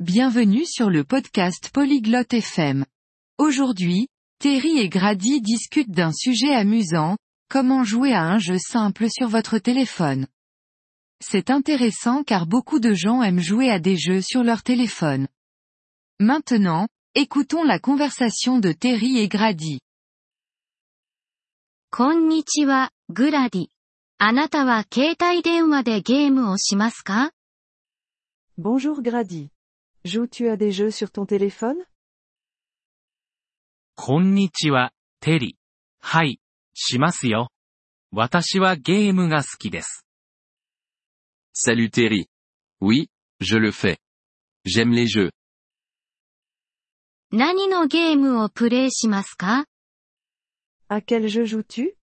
Bienvenue sur le podcast Polyglotte FM. Aujourd'hui, Terry et Grady discutent d'un sujet amusant, comment jouer à un jeu simple sur votre téléphone. C'est intéressant car beaucoup de gens aiment jouer à des jeux sur leur téléphone. Maintenant, écoutons la conversation de Terry et Grady. Bonjour Grady. Joues-tu à des jeux sur ton téléphone こんにちは、テリ。はい、しますよ。私はゲームが好きです。Salut Terry. Oui, je le fais. J'aime les jeux. 何のゲームをプレイしますか À quel jeu joues-tu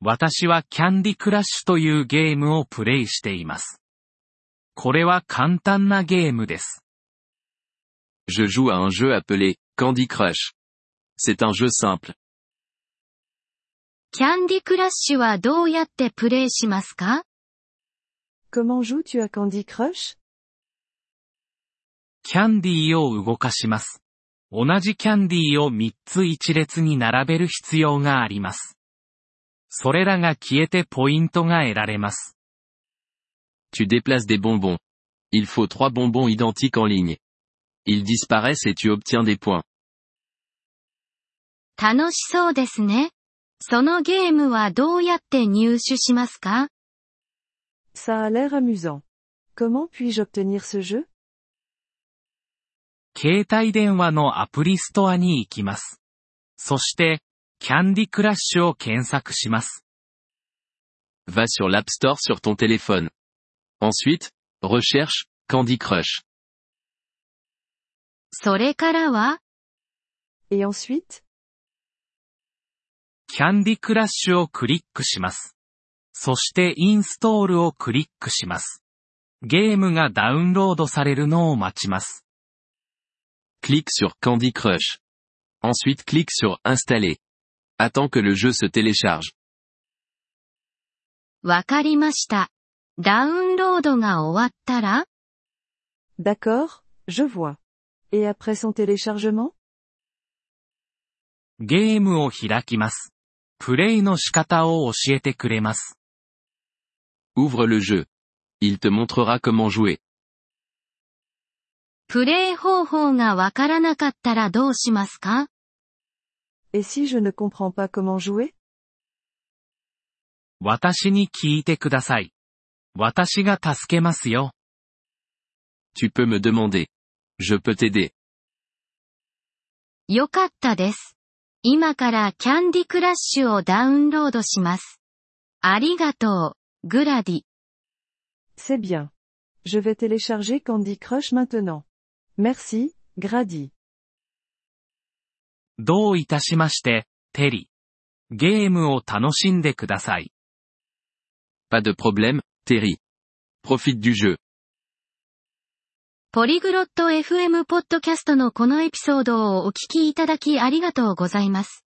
私はキャンディクラッシュというゲームをプレイしています。これは簡単なゲームです。Je joue à un jeu appelé Candy Crush. C'est un jeu simple. キャンディクラッシュはどうやってプレイしますか？Comment joues-tu à Candy Crush? キャンディーを動かします。同じキャンディーを3つ一列に並べる必要があります。それらが消えてポイントが得られます。Tu déplaces des bonbons. Il faut trois bonbons identiques en ligne. Ils disparaissent et tu obtiens des points. 楽しそうですね。そのゲームはどうやって入手しますか Ça a l'air amusant. Comment puis-je obtenir ce jeu 携帯電話のアプリストアに行きます。そして、キャンディクラッシュを検索します。 Va sur l'App Store sur ton téléphone. Ensuite, recherche Candy Crush. それからは Et ensuite キャンディクラッシュをクリックします。そしてインストールをクリックします。ゲームがダウンロードされるのを待ちます。Clique sur Candy Crush. Ensuite clique sur Installer. Attends que le jeu se télécharge. わかりました。ダウン ロードが終わったら D'accord, je vois. Et après son téléchargement ゲームを開きます。プレイの仕方を教えてくれます。 Ouvre le jeu. Il te montrera comment jouer. プレイ方法がわからなかったらどうしますか Et si je ne comprends pas comment jouer 私に聞いてください。 私が助けますよ。Tu peux me demander. Je peux t'aider. よかったです。今からキャンディクラッシュをダウンロードします。ありがとう、グラディ。C'est bien. Je vais télécharger Candy Crush maintenant. Merci, Grady. どういたしまして、テリ。ゲームを楽しんでください。Pas de problème, Terry. Profite du jeu. ポリグロット FM ポッドキャストのこのエピソードをお聞きいただきありがとうございます。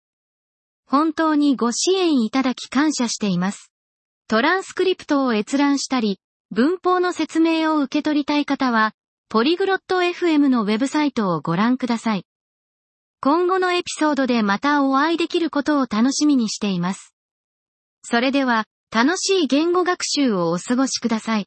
本当にご支援いただき感謝しています。トランスクリプトを閲覧したり、文法の説明を受け取りたい方は、ポリグロット FM のウェブサイトをご覧ください。今後のエピソードでまたお会いできることを楽しみにしています。それでは、楽しい言語学習をお過ごしください。